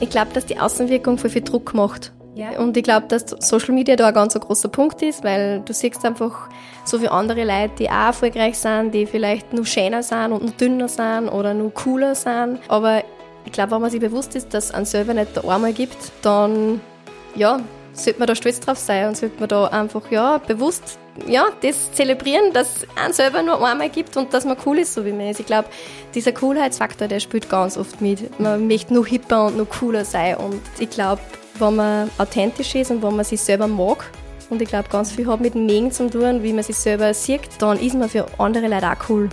Ich glaube, dass die Außenwirkung voll viel Druck macht. Ja. Und ich glaube, dass Social Media da ein ganz großer Punkt ist, weil du siehst einfach so viele andere Leute, die auch erfolgreich sind, die vielleicht nur schöner sind und nur dünner sind oder nur cooler sind. Aber ich glaube, wenn man sich bewusst ist, dass es einen selber nicht der einmal gibt, dann ja, sollte man da stolz drauf sein und sollte man da einfach ja, bewusst ja, das zelebrieren, dass es selber nur einmal gibt und dass man cool ist, so wie man ist. Ich glaube, dieser Coolheitsfaktor, der spielt ganz oft mit. Man möchte nur hipper und nur cooler sein und ich glaube, wenn man authentisch ist und wenn man sich selber mag, und ich glaube, ganz viel hat mit dem Mengen zu tun, wie man sich selber sieht, dann ist man für andere Leute auch cool.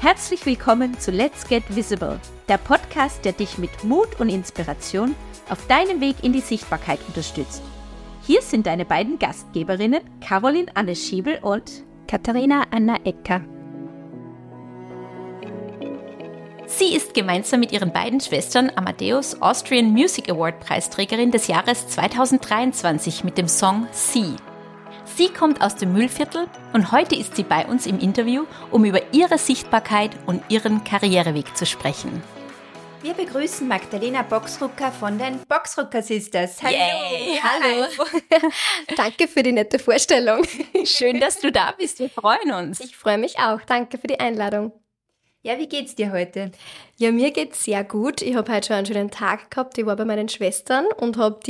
Herzlich willkommen zu Let's Get Visible, der Podcast, der dich mit Mut und Inspiration auf deinem Weg in die Sichtbarkeit unterstützt. Hier sind deine beiden Gastgeberinnen, Caroline Anne Schiebel und Katharina Anna Ecker. Sie ist gemeinsam mit ihren beiden Schwestern Amadeus Austrian Music Award Preisträgerin des Jahres 2023 mit dem Song Sie. Sie kommt aus dem Müllviertel und heute ist sie bei uns im Interview, um über ihre Sichtbarkeit und ihren Karriereweg zu sprechen. Wir begrüßen Magdalena Boxrucker von den Boxrucker Sisters. Hallo. Yay. Hallo. Danke für die nette Vorstellung. Schön, dass du da bist. Wir freuen uns. Ich freue mich auch. Danke für die Einladung. Ja, wie geht's dir heute? Ja, mir geht's sehr gut. Ich habe heute schon einen schönen Tag gehabt. Ich war bei meinen Schwestern und habe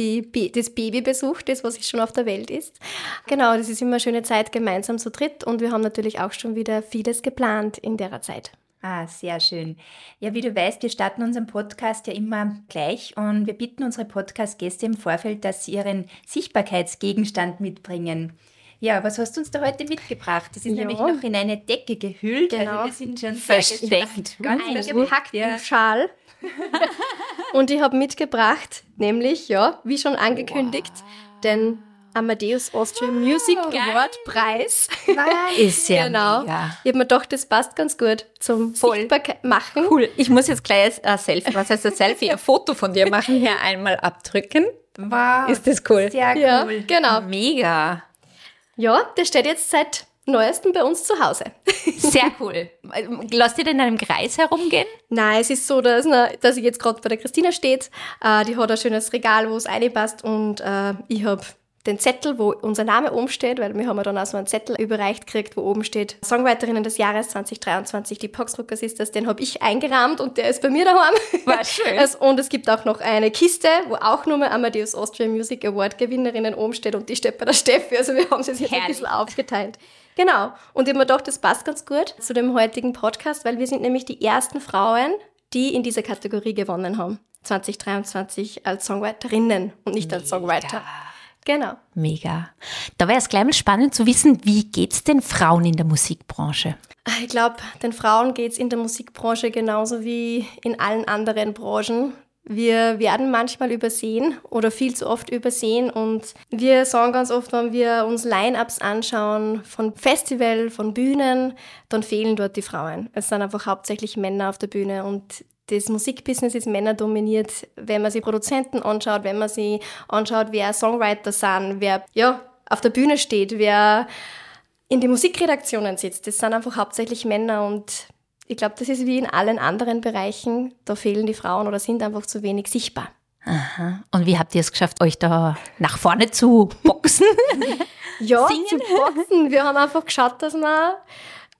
das Baby besucht, das, was schon auf der Welt ist. Genau, das ist immer eine schöne Zeit gemeinsam zu dritt und wir haben natürlich auch schon wieder vieles geplant in der Zeit. Ah, sehr schön. Ja, wie du weißt, wir starten unseren Podcast ja immer gleich und wir bitten unsere Podcast-Gäste im Vorfeld, dass sie ihren Sichtbarkeitsgegenstand mitbringen. Ja, was hast du uns da heute mitgebracht? Das ist ja. nämlich noch in eine Decke gehüllt. Also genau. Also wir sind schon versteckt. Ganz eingepackt ja. im Schal. Und ich habe mitgebracht, nämlich, ja, wie schon angekündigt, wow. den Amadeus Austrian Music oh, Award Preis. Ist ja genau. Mega. Ich habe mir gedacht, das passt ganz gut zum Voll. Sichtbarkeit machen. Cool. Ich muss jetzt gleich ein Selfie, was heißt ein Selfie? Ein Foto von dir machen, hier einmal abdrücken. Wow. Ist das cool? Sehr cool. Ja, genau. Mega. Ja, der steht jetzt seit neuestem bei uns zu Hause. Sehr cool. Lasst ihr denn in einem Kreis herumgehen? Nein, es ist so, dass, dass ich jetzt gerade bei der Christina steht. Äh, die hat ein schönes Regal, wo es reinpasst und äh, ich habe den Zettel, wo unser Name oben steht, weil wir haben ja dann auch so einen Zettel überreicht gekriegt, wo oben steht Songwriterinnen des Jahres 2023, die Poxrucker Sisters, den habe ich eingerahmt und der ist bei mir daheim. War schön. Und es gibt auch noch eine Kiste, wo auch nur mal Amadeus Austrian Music Award Gewinnerinnen oben steht und die steht bei der Steffi, also wir haben es jetzt Herrlich. ein bisschen aufgeteilt. Genau. Und ich habe mir gedacht, das passt ganz gut zu dem heutigen Podcast, weil wir sind nämlich die ersten Frauen, die in dieser Kategorie gewonnen haben. 2023 als Songwriterinnen und nicht als Songwriter. Genau. Mega. Da wäre es gleich mal spannend zu wissen, wie geht es den Frauen in der Musikbranche? Ich glaube, den Frauen geht es in der Musikbranche genauso wie in allen anderen Branchen. Wir werden manchmal übersehen oder viel zu oft übersehen und wir sagen ganz oft, wenn wir uns Line-ups anschauen von Festival, von Bühnen, dann fehlen dort die Frauen. Es sind einfach hauptsächlich Männer auf der Bühne und das Musikbusiness ist männerdominiert, wenn man sich Produzenten anschaut, wenn man sich anschaut, wer Songwriter sind, wer ja, auf der Bühne steht, wer in den Musikredaktionen sitzt. Das sind einfach hauptsächlich Männer und ich glaube, das ist wie in allen anderen Bereichen. Da fehlen die Frauen oder sind einfach zu wenig sichtbar. Aha. Und wie habt ihr es geschafft, euch da nach vorne zu boxen? ja, Singen? zu boxen. Wir haben einfach geschaut, dass wir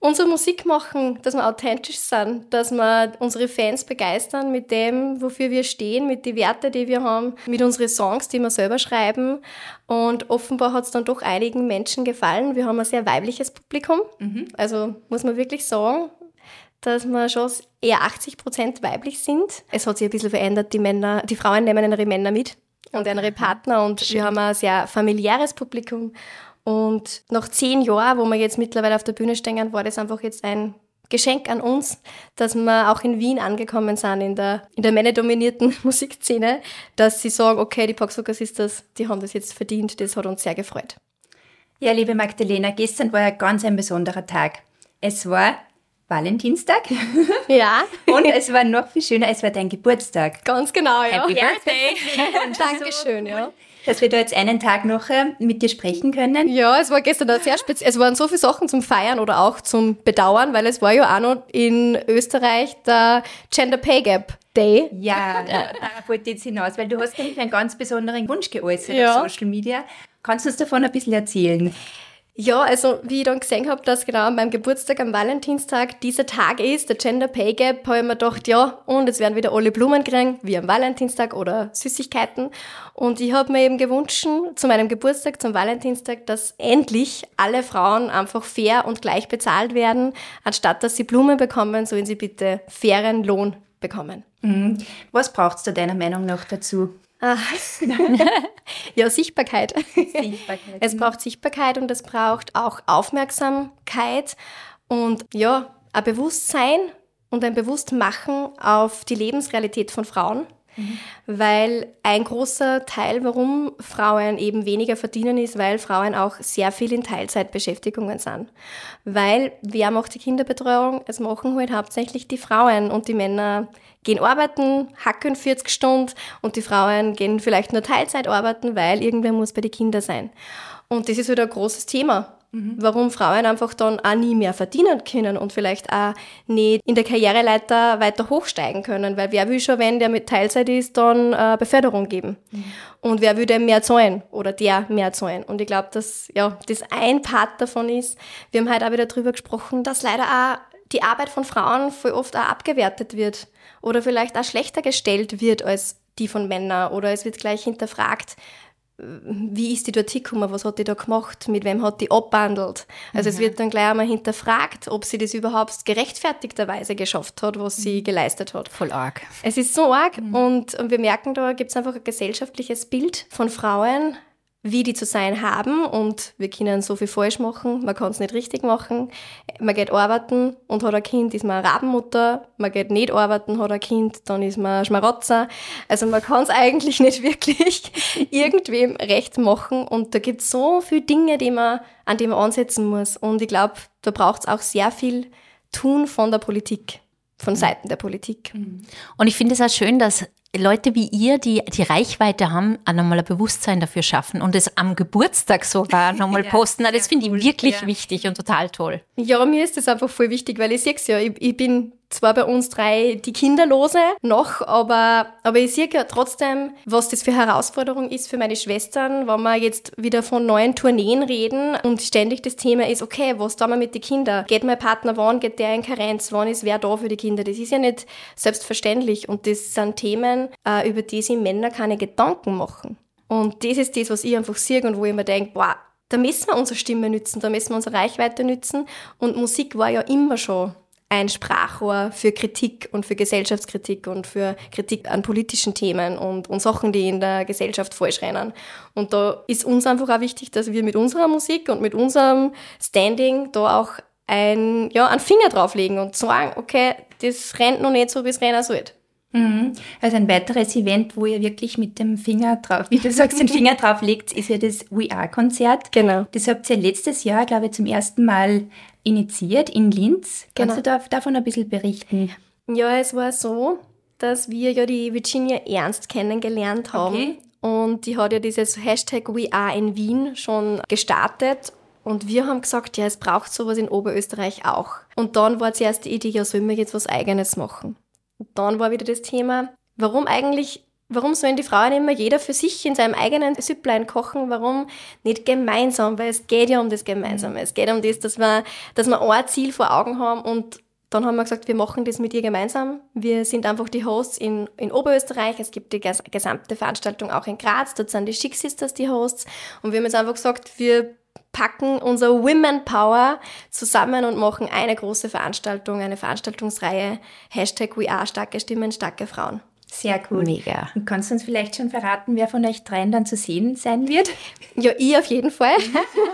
unsere Musik machen, dass wir authentisch sind, dass wir unsere Fans begeistern mit dem, wofür wir stehen, mit den Werten, die wir haben, mit unseren Songs, die wir selber schreiben. Und offenbar hat es dann doch einigen Menschen gefallen. Wir haben ein sehr weibliches Publikum. Mhm. Also muss man wirklich sagen, dass wir schon eher 80 Prozent weiblich sind. Es hat sich ein bisschen verändert. Die Männer, die Frauen nehmen ihre Männer mit und ihre Partner und Schön. wir haben ein sehr familiäres Publikum. Und nach zehn Jahren, wo wir jetzt mittlerweile auf der Bühne stehen, war das einfach jetzt ein Geschenk an uns, dass wir auch in Wien angekommen sind, in der, in der männerdominierten Musikszene, dass sie sagen, okay, die Poxwalker Sisters, die haben das jetzt verdient, das hat uns sehr gefreut. Ja, liebe Magdalena, gestern war ja ganz ein besonderer Tag. Es war Valentinstag. Ja. Und es war noch viel schöner, es war dein Geburtstag. Ganz genau, ja. Happy Birthday. Dankeschön, ja. Dass wir da jetzt einen Tag noch äh, mit dir sprechen können. Ja, es war gestern auch sehr speziell. Es waren so viele Sachen zum Feiern oder auch zum Bedauern, weil es war ja auch noch in Österreich der Gender Pay Gap Day. Ja, darauf wollte ich jetzt hinaus, weil du hast nämlich einen ganz besonderen Wunsch geäußert ja. auf Social Media. Kannst du uns davon ein bisschen erzählen? Ja, also wie ich dann gesehen habe, dass genau an meinem Geburtstag am Valentinstag dieser Tag ist, der Gender Pay Gap, habe ich mir gedacht, ja, und es werden wieder alle Blumen kriegen, wie am Valentinstag oder Süßigkeiten. Und ich habe mir eben gewünscht, zu meinem Geburtstag, zum Valentinstag, dass endlich alle Frauen einfach fair und gleich bezahlt werden. Anstatt dass sie Blumen bekommen, sollen sie bitte fairen Lohn bekommen. Mhm. Was braucht es da deiner Meinung nach dazu? Ah. ja, Sichtbarkeit. Sichtbarkeit. Es braucht Sichtbarkeit und es braucht auch Aufmerksamkeit und ja, ein Bewusstsein und ein Bewusstmachen auf die Lebensrealität von Frauen. Mhm. Weil ein großer Teil, warum Frauen eben weniger verdienen, ist, weil Frauen auch sehr viel in Teilzeitbeschäftigungen sind. Weil wer macht die Kinderbetreuung? Es machen halt hauptsächlich die Frauen und die Männer gehen arbeiten, hacken 40 Stunden und die Frauen gehen vielleicht nur Teilzeit arbeiten, weil irgendwer muss bei den Kindern sein. Und das ist wieder halt ein großes Thema. Mhm. Warum Frauen einfach dann auch nie mehr verdienen können und vielleicht auch nicht in der Karriereleiter weiter hochsteigen können, weil wer will schon, wenn der mit Teilzeit ist, dann äh, Beförderung geben. Mhm. Und wer will dem mehr zahlen oder der mehr zahlen. Und ich glaube, dass ja, das ein Part davon ist. Wir haben heute auch wieder darüber gesprochen, dass leider auch die Arbeit von Frauen voll oft auch abgewertet wird oder vielleicht auch schlechter gestellt wird als die von Männern oder es wird gleich hinterfragt, wie ist die dort hingekommen, was hat die da gemacht, mit wem hat die abwandelt. Also mhm. es wird dann gleich einmal hinterfragt, ob sie das überhaupt gerechtfertigterweise geschafft hat, was sie mhm. geleistet hat. Voll arg. Es ist so arg mhm. und, und wir merken, da gibt es einfach ein gesellschaftliches Bild von Frauen, wie die zu sein haben. Und wir können so viel falsch machen, man kann es nicht richtig machen. Man geht arbeiten und hat ein Kind, ist man eine Rabenmutter, man geht nicht arbeiten, hat ein Kind, dann ist man ein Schmarotzer. Also man kann es eigentlich nicht wirklich irgendwem recht machen. Und da gibt es so viele Dinge, die man, an die man ansetzen muss. Und ich glaube, da braucht es auch sehr viel tun von der Politik von Seiten der Politik. Und ich finde es auch schön, dass Leute wie ihr, die die Reichweite haben, auch nochmal ein Bewusstsein dafür schaffen und es am Geburtstag sogar nochmal ja, posten. Das finde ich wirklich ja. wichtig und total toll. Ja, mir ist das einfach voll wichtig, weil ich sehe es ja, ich, ich bin zwar bei uns drei die Kinderlose noch, aber, aber ich sehe ja trotzdem, was das für Herausforderung ist für meine Schwestern, wenn wir jetzt wieder von neuen Tourneen reden und ständig das Thema ist, okay, was tun wir mit den Kindern? Geht mein Partner wann? Geht der in Karenz? Wann ist wer da für die Kinder? Das ist ja nicht selbstverständlich und das sind Themen, äh, über die sich Männer keine Gedanken machen. Und das ist das, was ich einfach sehe und wo ich mir denke, boah, da müssen wir unsere Stimme nützen, da müssen wir unsere Reichweite nützen. Und Musik war ja immer schon ein Sprachrohr für Kritik und für Gesellschaftskritik und für Kritik an politischen Themen und, und Sachen, die in der Gesellschaft falsch rennen. Und da ist uns einfach auch wichtig, dass wir mit unserer Musik und mit unserem Standing da auch ein, ja, einen Finger drauflegen und sagen, okay, das rennt noch nicht so, wie es rennen sollte. Mhm. Also ein weiteres Event, wo ihr wirklich mit dem Finger drauf, wie du sagst, den Finger drauf legt, ist ja das We Are Konzert. Genau. Das habt ihr letztes Jahr, glaube ich, zum ersten Mal initiiert in Linz. Kannst genau. du davon ein bisschen berichten? Ja, es war so, dass wir ja die Virginia Ernst kennengelernt haben. Okay. Und die hat ja dieses Hashtag We Are in Wien schon gestartet. Und wir haben gesagt, ja, es braucht sowas in Oberösterreich auch. Und dann war zuerst die Idee, ja, sollen wir jetzt was Eigenes machen? Und dann war wieder das Thema, warum eigentlich Warum sollen die Frauen immer jeder für sich in seinem eigenen Süpplein kochen? Warum nicht gemeinsam? Weil es geht ja um das Gemeinsame. Es geht um das, dass wir, dass wir ein Ziel vor Augen haben und dann haben wir gesagt, wir machen das mit ihr gemeinsam. Wir sind einfach die Hosts in, in Oberösterreich. Es gibt die gesamte Veranstaltung auch in Graz. Dort sind die Chic Sisters die Hosts. Und wir haben jetzt einfach gesagt, wir packen unser Women Power zusammen und machen eine große Veranstaltung, eine Veranstaltungsreihe. Hashtag We Are starke Stimmen, starke Frauen. Sehr cool. Mega. Und kannst du uns vielleicht schon verraten, wer von euch dreien dann zu sehen sein wird? Ja, ich auf jeden Fall.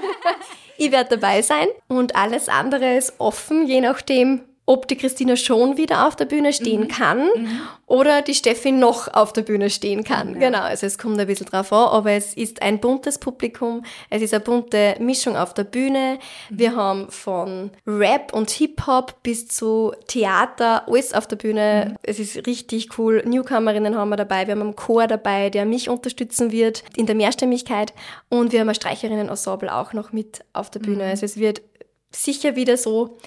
ich werde dabei sein und alles andere ist offen, je nachdem, ob die Christina schon wieder auf der Bühne stehen mhm. kann mhm. oder die Steffi noch auf der Bühne stehen kann. Ja. Genau, also es kommt ein bisschen drauf an, aber es ist ein buntes Publikum, es ist eine bunte Mischung auf der Bühne. Mhm. Wir haben von Rap und Hip-Hop bis zu Theater, alles auf der Bühne. Mhm. Es ist richtig cool. Newcomerinnen haben wir dabei, wir haben einen Chor dabei, der mich unterstützen wird in der Mehrstimmigkeit und wir haben ein Streicherinnen-Ensemble auch noch mit auf der Bühne. Mhm. Also es wird sicher wieder so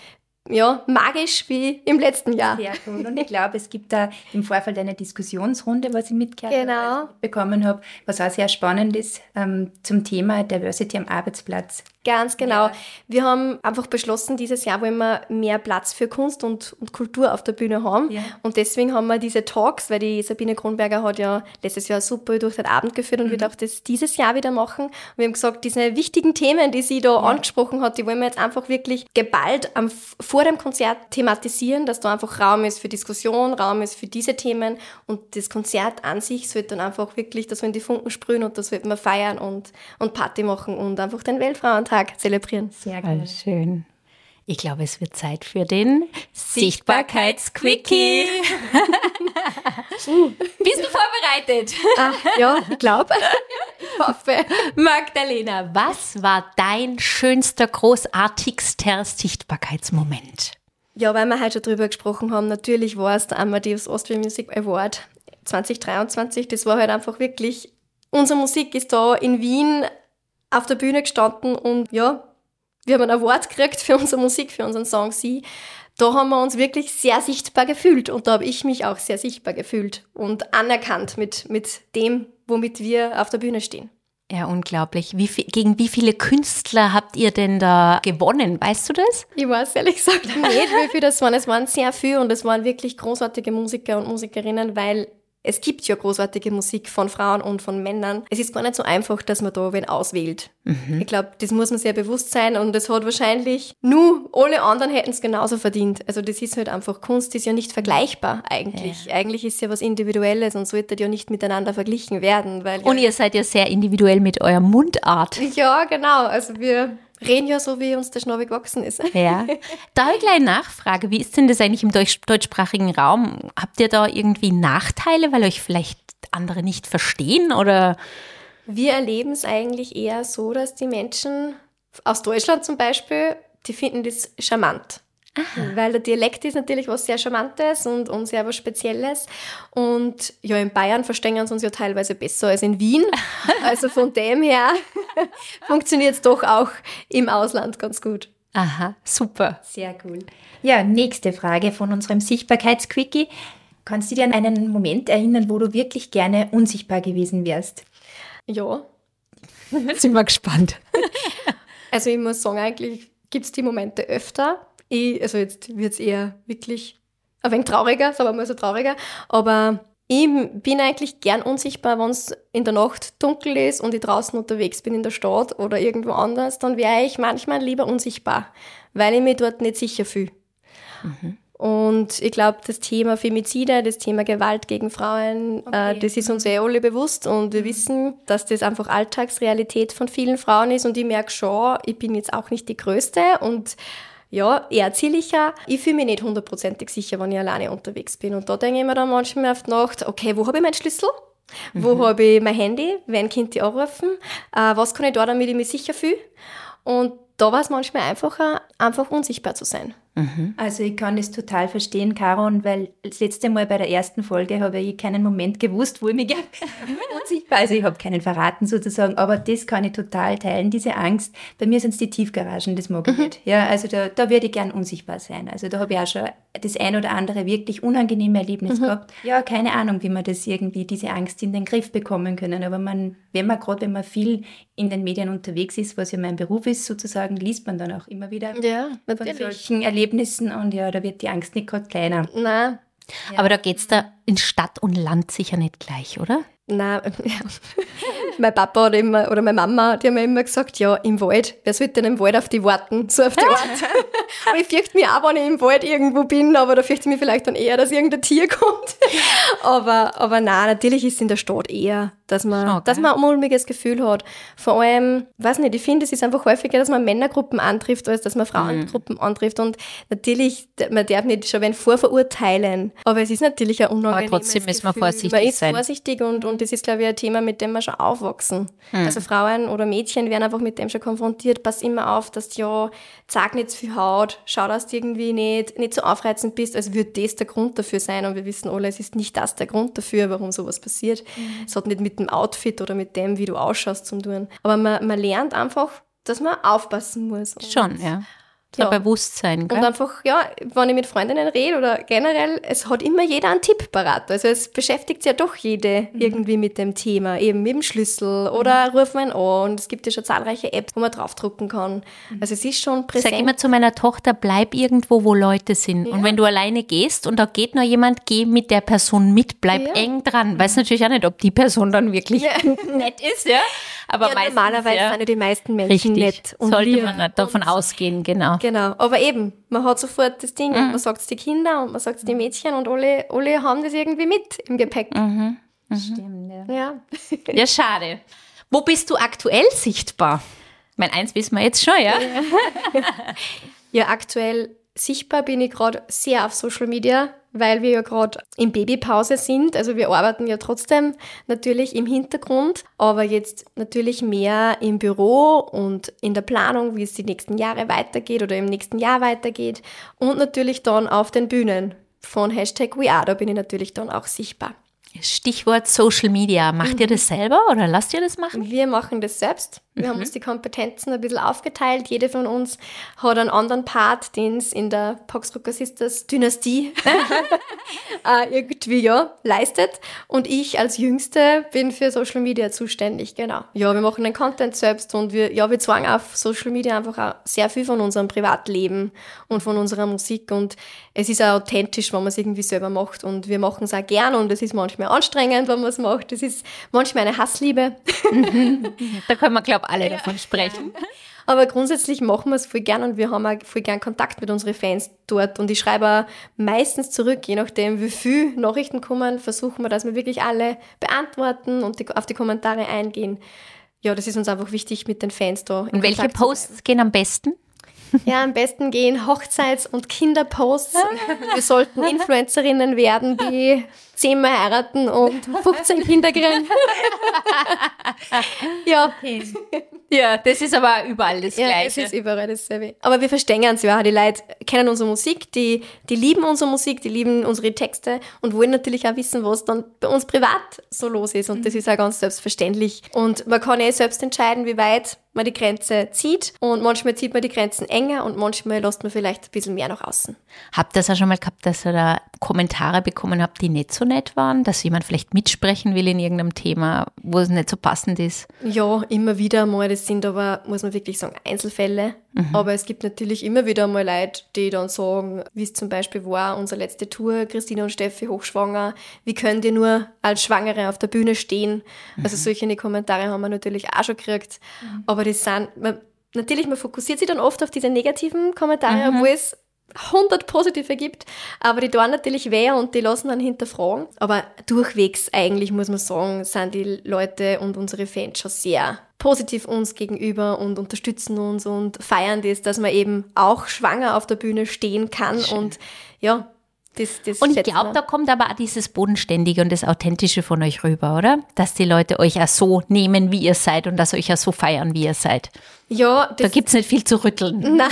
ja, magisch wie im letzten Jahr. Sehr cool. Und ich glaube, es gibt da im Vorfeld eine Diskussionsrunde, was ich mitgehört genau. habe, bekommen habe, was auch sehr spannend ist ähm, zum Thema Diversity am Arbeitsplatz. Ganz genau. Ja. Wir haben einfach beschlossen, dieses Jahr wollen wir mehr Platz für Kunst und, und Kultur auf der Bühne haben. Ja. Und deswegen haben wir diese Talks, weil die Sabine Kronberger hat ja letztes Jahr super durch den Abend geführt und mhm. wird auch das dieses Jahr wieder machen. Und wir haben gesagt, diese wichtigen Themen, die sie da ja. angesprochen hat, die wollen wir jetzt einfach wirklich geballt am, vor dem Konzert thematisieren, dass da einfach Raum ist für Diskussion, Raum ist für diese Themen und das Konzert an sich sollte dann einfach wirklich, dass wir in die Funken sprühen und das sollten wir feiern und, und Party machen und einfach den Weltfrauentag Tag zelebrieren. Sehr gut. schön. Ich glaube, es wird Zeit für den Sichtbarkeitsquickie. Bist du vorbereitet? Ah, ja, ich glaube. Ich hoffe. Magdalena, was war dein schönster, großartigster Sichtbarkeitsmoment? Ja, weil wir heute schon drüber gesprochen haben, natürlich war es der Amadeus Austrian Music Award 2023. Das war halt einfach wirklich, unsere Musik ist da in Wien auf der Bühne gestanden und ja, wir haben ein Award gekriegt für unsere Musik, für unseren Song Sie. Da haben wir uns wirklich sehr sichtbar gefühlt und da habe ich mich auch sehr sichtbar gefühlt und anerkannt mit, mit dem, womit wir auf der Bühne stehen. Ja, unglaublich. Wie viel, gegen wie viele Künstler habt ihr denn da gewonnen? Weißt du das? Ich weiß ehrlich gesagt nicht, wie viele das waren. Es waren sehr viele und es waren wirklich großartige Musiker und Musikerinnen, weil es gibt ja großartige Musik von Frauen und von Männern. Es ist gar nicht so einfach, dass man da wen auswählt. Mhm. Ich glaube, das muss man sehr bewusst sein und es hat wahrscheinlich nur alle anderen hätten es genauso verdient. Also das ist halt einfach Kunst, ist ja nicht vergleichbar eigentlich. Ja. Eigentlich ist ja was Individuelles und sollte ja nicht miteinander verglichen werden. Weil und ihr seid ja sehr individuell mit eurer Mundart. Ja, genau. Also wir reden ja so, wie uns der Schnabel gewachsen ist. Ja. Da habe ich gleich eine Nachfrage. Wie ist denn das eigentlich im deutsch deutschsprachigen Raum? Habt ihr da irgendwie Nachteile, weil euch vielleicht andere nicht verstehen oder? Wir erleben es eigentlich eher so, dass die Menschen aus Deutschland zum Beispiel, die finden das charmant. Aha. Weil der Dialekt ist natürlich was sehr Charmantes und, und sehr was Spezielles. Und ja, in Bayern verstehen wir uns ja teilweise besser als in Wien. Also von dem her funktioniert es doch auch im Ausland ganz gut. Aha, super. Sehr cool. Ja, nächste Frage von unserem Sichtbarkeitsquickie. Kannst du dir an einen Moment erinnern, wo du wirklich gerne unsichtbar gewesen wärst? Ja. Sind wir gespannt. Also ich muss sagen, eigentlich gibt es die Momente öfter ich, also jetzt wird es eher wirklich ein wenig trauriger, sagen wir mal so trauriger, aber ich bin eigentlich gern unsichtbar, wenn es in der Nacht dunkel ist und ich draußen unterwegs bin in der Stadt oder irgendwo anders, dann wäre ich manchmal lieber unsichtbar, weil ich mich dort nicht sicher fühle. Mhm. Und ich glaube, das Thema Femizide, das Thema Gewalt gegen Frauen, äh, okay. äh, das ist uns eh alle bewusst und wir mhm. wissen, dass das einfach Alltagsrealität von vielen Frauen ist und ich merke schon, ich bin jetzt auch nicht die Größte und ja, eher ziellicher. Ich fühle mich nicht hundertprozentig sicher, wenn ich alleine unterwegs bin. Und da denke ich mir dann manchmal auf die Nacht, okay, wo habe ich meinen Schlüssel? Wo mhm. habe ich mein Handy? Wen könnte ich anrufen? Äh, was kann ich da, damit ich mich sicher fühle? Und da war es manchmal einfacher, einfach unsichtbar zu sein. Mhm. Also ich kann das total verstehen, Karon, weil das letzte Mal bei der ersten Folge habe ich keinen Moment gewusst, wo ich mich gerne unsichtbar, also ich habe keinen verraten sozusagen, aber das kann ich total teilen, diese Angst. Bei mir sind es die Tiefgaragen, das mag ich mhm. nicht. Ja, also da, da würde ich gern unsichtbar sein. Also da habe ich auch schon das ein oder andere wirklich unangenehme Erlebnis mhm. gehabt. Ja, keine Ahnung, wie man das irgendwie, diese Angst in den Griff bekommen können, aber man, wenn man gerade, wenn man viel in den Medien unterwegs ist, was ja mein Beruf ist sozusagen, liest man dann auch immer wieder ja, von solchen Erlebnissen und ja, da wird die Angst nicht gerade kleiner. Nein. Ja. Aber da geht es da in Stadt und Land sicher nicht gleich, oder? Nein, ja. mein Papa oder, immer, oder meine Mama, die haben mir immer gesagt, ja, im Wald, wer sollte denn im Wald auf die warten, so auf die Art. und ich fürchte mich auch, wenn ich im Wald irgendwo bin, aber da fürchte ich mich vielleicht dann eher, dass irgendein Tier kommt. aber, aber nein, natürlich ist es in der Stadt eher, dass man, okay. dass man ein mulmiges Gefühl hat. Vor allem, weiß nicht, ich finde, es ist einfach häufiger, dass man Männergruppen antrifft, als dass man Frauengruppen mhm. antrifft. Und natürlich, man darf nicht schon wenn vorverurteilen, aber es ist natürlich ein unangenehmes Aber trotzdem ist man vorsichtig Man ist sein. vorsichtig und, und das ist, glaube ich, ein Thema, mit dem wir schon aufwachsen. Mhm. Also Frauen oder Mädchen werden einfach mit dem schon konfrontiert. Pass immer auf, dass du ja, sag nicht zu viel Haut, schau, dass du irgendwie nicht, nicht so aufreizend bist, als würde das der Grund dafür sein. Und wir wissen alle, es ist nicht das der Grund dafür, warum sowas passiert. Mhm. Es hat nicht mit dem Outfit oder mit dem, wie du ausschaust, zu tun. Aber man, man lernt einfach, dass man aufpassen muss. Schon, ja. So ja. Bewusstsein. Gell? Und einfach, ja, wenn ich mit Freundinnen rede oder generell, es hat immer jeder einen Tipp parat. Also es beschäftigt ja doch jede mhm. irgendwie mit dem Thema, eben mit dem Schlüssel oder mhm. rufen wir an. Und es gibt ja schon zahlreiche Apps, wo man draufdrucken kann. Mhm. Also es ist schon präsent. Ich sage immer zu meiner Tochter, bleib irgendwo, wo Leute sind. Ja. Und wenn du alleine gehst und da geht noch jemand, geh mit der Person mit, bleib ja. eng dran. Weiß natürlich auch nicht, ob die Person dann wirklich nett ist, ja. Aber ja, meistens, normalerweise ja. sind ja die meisten Menschen Richtig. nett. Und Sollte man nicht davon ausgehen, genau. Genau, aber eben, man hat sofort das Ding, mhm. man sagt es die Kinder und man sagt es die Mädchen und alle, alle haben das irgendwie mit im Gepäck. Mhm. Mhm. Stimmt, ja. Ja. ja, schade. Wo bist du aktuell sichtbar? Ich meine, eins wissen wir jetzt schon, ja? Ja, ja aktuell sichtbar bin ich gerade sehr auf Social Media, weil wir ja gerade in Babypause sind. Also wir arbeiten ja trotzdem natürlich im Hintergrund, aber jetzt natürlich mehr im Büro und in der Planung, wie es die nächsten Jahre weitergeht oder im nächsten Jahr weitergeht und natürlich dann auf den Bühnen von Hashtag WeAre, da bin ich natürlich dann auch sichtbar. Stichwort Social Media. Macht mhm. ihr das selber oder lasst ihr das machen? Wir machen das selbst. Wir mhm. haben uns die Kompetenzen ein bisschen aufgeteilt. Jede von uns hat einen anderen Part, den es in der Poxrucker Sisters Dynastie äh, irgendwie ja, leistet. Und ich als Jüngste bin für Social Media zuständig, genau. Ja, wir machen den Content selbst und wir, ja, wir zwang auf Social Media einfach auch sehr viel von unserem Privatleben und von unserer Musik. Und es ist auch authentisch, wenn man es irgendwie selber macht. Und wir machen es auch gern und es ist manchmal anstrengend, wenn man es macht. Es ist manchmal eine Hassliebe. da können wir, glaube glaube, alle ja. davon sprechen. Aber grundsätzlich machen wir es voll gern und wir haben auch voll gern Kontakt mit unseren Fans dort. Und ich schreibe auch meistens zurück, je nachdem, wie viele Nachrichten kommen, versuchen wir, dass wir wirklich alle beantworten und die, auf die Kommentare eingehen. Ja, das ist uns einfach wichtig mit den Fans da. Und welche Posts gehen am besten? Ja, am besten gehen Hochzeits- und Kinderposts. Wir sollten Influencerinnen werden, die zehnmal heiraten und 15 Kinder kriegen. ja. Ja, das ist aber überall das ja, Gleiche. es ist überall dasselbe. Aber wir verstehen es ja. Die Leute kennen unsere Musik, die, die lieben unsere Musik, die lieben unsere Texte und wollen natürlich auch wissen, was dann bei uns privat so los ist. Und das ist auch ganz selbstverständlich. Und man kann eh selbst entscheiden, wie weit man die Grenze zieht. Und manchmal zieht man die Grenzen enger und manchmal lässt man vielleicht ein bisschen mehr nach außen. Habt ihr das auch schon mal gehabt, dass ihr da Kommentare bekommen habt, die nicht so nett waren, dass jemand vielleicht mitsprechen will in irgendeinem Thema, wo es nicht so passend ist? Ja, immer wieder mal. Das sind aber, muss man wirklich sagen, Einzelfälle. Mhm. Aber es gibt natürlich immer wieder mal Leute, die dann sagen, wie es zum Beispiel war, unsere letzte Tour, Christina und Steffi hochschwanger, wie könnt ihr nur als Schwangere auf der Bühne stehen? Also mhm. Also solche Kommentare haben wir natürlich auch schon gekriegt. Mhm. Aber das sind, man, natürlich, man fokussiert sich dann oft auf diese negativen Kommentare, mhm. obwohl es 100 positive gibt, aber die tun natürlich weh und die lassen dann hinterfragen. Aber durchwegs eigentlich, muss man sagen, sind die Leute und unsere Fans schon sehr positiv uns gegenüber und unterstützen uns und feiern das, dass man eben auch schwanger auf der Bühne stehen kann Schön. und ja, das, das und ich glaube, da kommt aber auch dieses Bodenständige und das Authentische von euch rüber, oder? Dass die Leute euch auch so nehmen, wie ihr seid und dass euch auch so feiern, wie ihr seid. Ja, da gibt es nicht viel zu rütteln. Nein.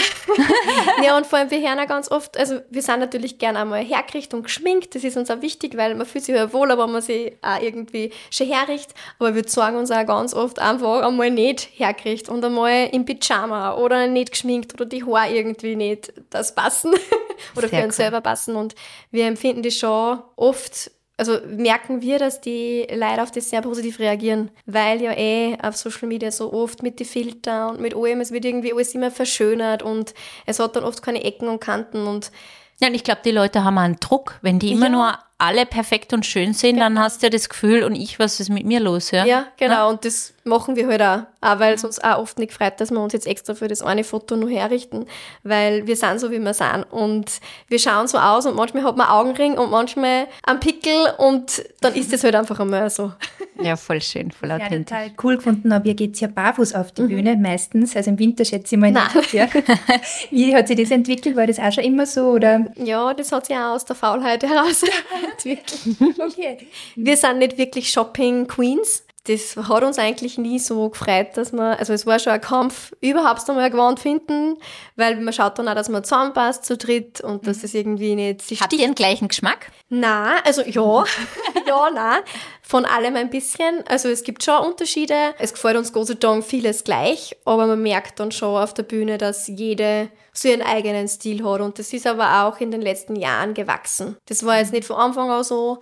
ja, und vor allem, wir hören auch ganz oft, also wir sind natürlich gerne einmal hergerichtet und geschminkt, das ist uns auch wichtig, weil man fühlt sich ja wohl, aber man sich auch irgendwie schon herrichtet. Aber wir zeigen uns auch ganz oft einfach einmal nicht hergerichtet und einmal im Pyjama oder nicht geschminkt oder die Haare irgendwie nicht das passen oder Sehr für uns cool. selber passen. Und wir empfinden das schon oft also merken wir, dass die Leute auf das sehr positiv reagieren, weil ja eh auf Social Media so oft mit den Filtern und mit allem, es wird irgendwie alles immer verschönert und es hat dann oft keine Ecken und Kanten und ja, und ich glaube, die Leute haben einen Druck, wenn die immer ja. nur alle perfekt und schön sind, genau. dann hast du ja das Gefühl, und ich, was ist mit mir los? Ja, ja genau. Ja. Und das machen wir halt auch. Auch weil es uns auch oft nicht freut, dass wir uns jetzt extra für das eine Foto nur herrichten. Weil wir sind so, wie wir sind. Und wir schauen so aus und manchmal hat man Augenring und manchmal einen Pickel und dann ist es halt einfach einmal so. Ja, voll schön, voll authentisch. Ja, total cool gefunden habe, ihr geht ja barfuß auf die mhm. Bühne meistens. Also im Winter schätze ich mal nicht. Ja. Wie hat sich das entwickelt? War das auch schon immer so? Oder? Ja, das hat sich auch aus der Faulheit heraus entwickelt. okay. Wir sind nicht wirklich Shopping-Queens das hat uns eigentlich nie so gefreut, dass man, also es war schon ein Kampf, überhaupt noch mal eine Gewand finden, weil man schaut dann auch, dass man zusammenpasst zu dritt und dass es irgendwie nicht sich Habt ihr den gleichen Geschmack? Na, also ja, ja, na, von allem ein bisschen. Also es gibt schon Unterschiede. Es gefällt uns Gott sei Dank vieles gleich, aber man merkt dann schon auf der Bühne, dass jede so ihren eigenen Stil hat und das ist aber auch in den letzten Jahren gewachsen. Das war jetzt nicht von Anfang an so,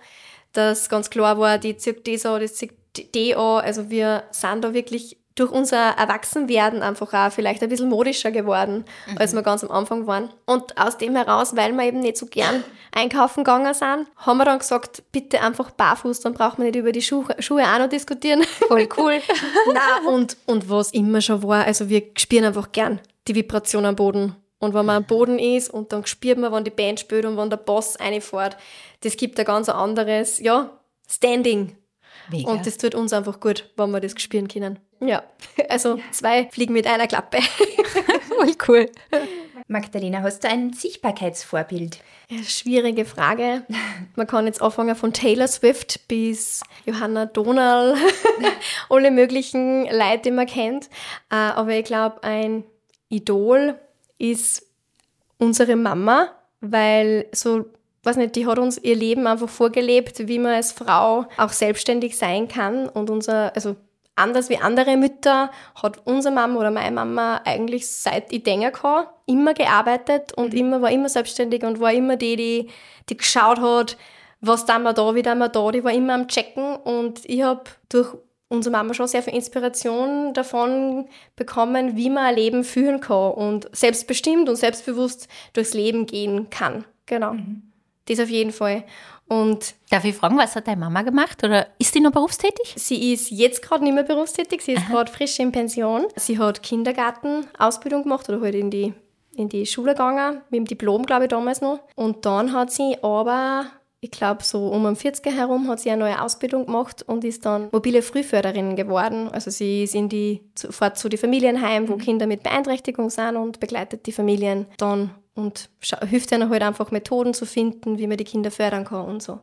dass ganz klar war, die zieht das an, das zieht die an. Also wir sind da wirklich durch unser Erwachsenwerden einfach auch vielleicht ein bisschen modischer geworden, mhm. als wir ganz am Anfang waren. Und aus dem heraus, weil wir eben nicht so gern einkaufen gegangen sind, haben wir dann gesagt, bitte einfach barfuß, dann braucht man nicht über die Schuhe, Schuhe auch noch diskutieren. Voll cool. Nein, und, und was immer schon war, also wir spüren einfach gern die Vibration am Boden. Und wenn man am Boden ist und dann spürt man, wenn die Band spielt und wenn der Boss reinfährt, das gibt ein ganz anderes, ja, Standing Mega. Und das tut uns einfach gut, wenn wir das spüren können. Ja, also zwei Fliegen mit einer Klappe. Voll cool. Magdalena, hast du ein Sichtbarkeitsvorbild? Ja, schwierige Frage. Man kann jetzt anfangen von Taylor Swift bis Johanna Donal, alle möglichen Leute, die man kennt. Äh, aber ich glaube, ein Idol ist unsere Mama, weil so weiß nicht, die hat uns ihr Leben einfach vorgelebt, wie man als Frau auch selbstständig sein kann und unser, also anders wie andere Mütter hat unsere Mama oder meine Mama eigentlich seit ich denken kann, immer gearbeitet und mhm. immer war immer selbstständig und war immer die, die, die geschaut hat, was da wir da, wie da wir da, die war immer am Checken und ich habe durch unsere Mama schon sehr viel Inspiration davon bekommen, wie man ein Leben führen kann und selbstbestimmt und selbstbewusst durchs Leben gehen kann. Genau. Mhm. Das auf jeden Fall. Und Darf ich fragen, was hat deine Mama gemacht oder ist sie noch berufstätig? Sie ist jetzt gerade nicht mehr berufstätig, sie ist gerade frisch in Pension. Sie hat Kindergartenausbildung gemacht oder halt in die, in die Schule gegangen, mit dem Diplom, glaube ich, damals noch. Und dann hat sie aber, ich glaube, so um den 40er herum hat sie eine neue Ausbildung gemacht und ist dann mobile Frühförderin geworden. Also sie ist in die, fährt zu den Familienheim, wo mhm. Kinder mit Beeinträchtigung sind und begleitet die Familien dann und hilft ihnen halt einfach Methoden zu finden, wie man die Kinder fördern kann und so.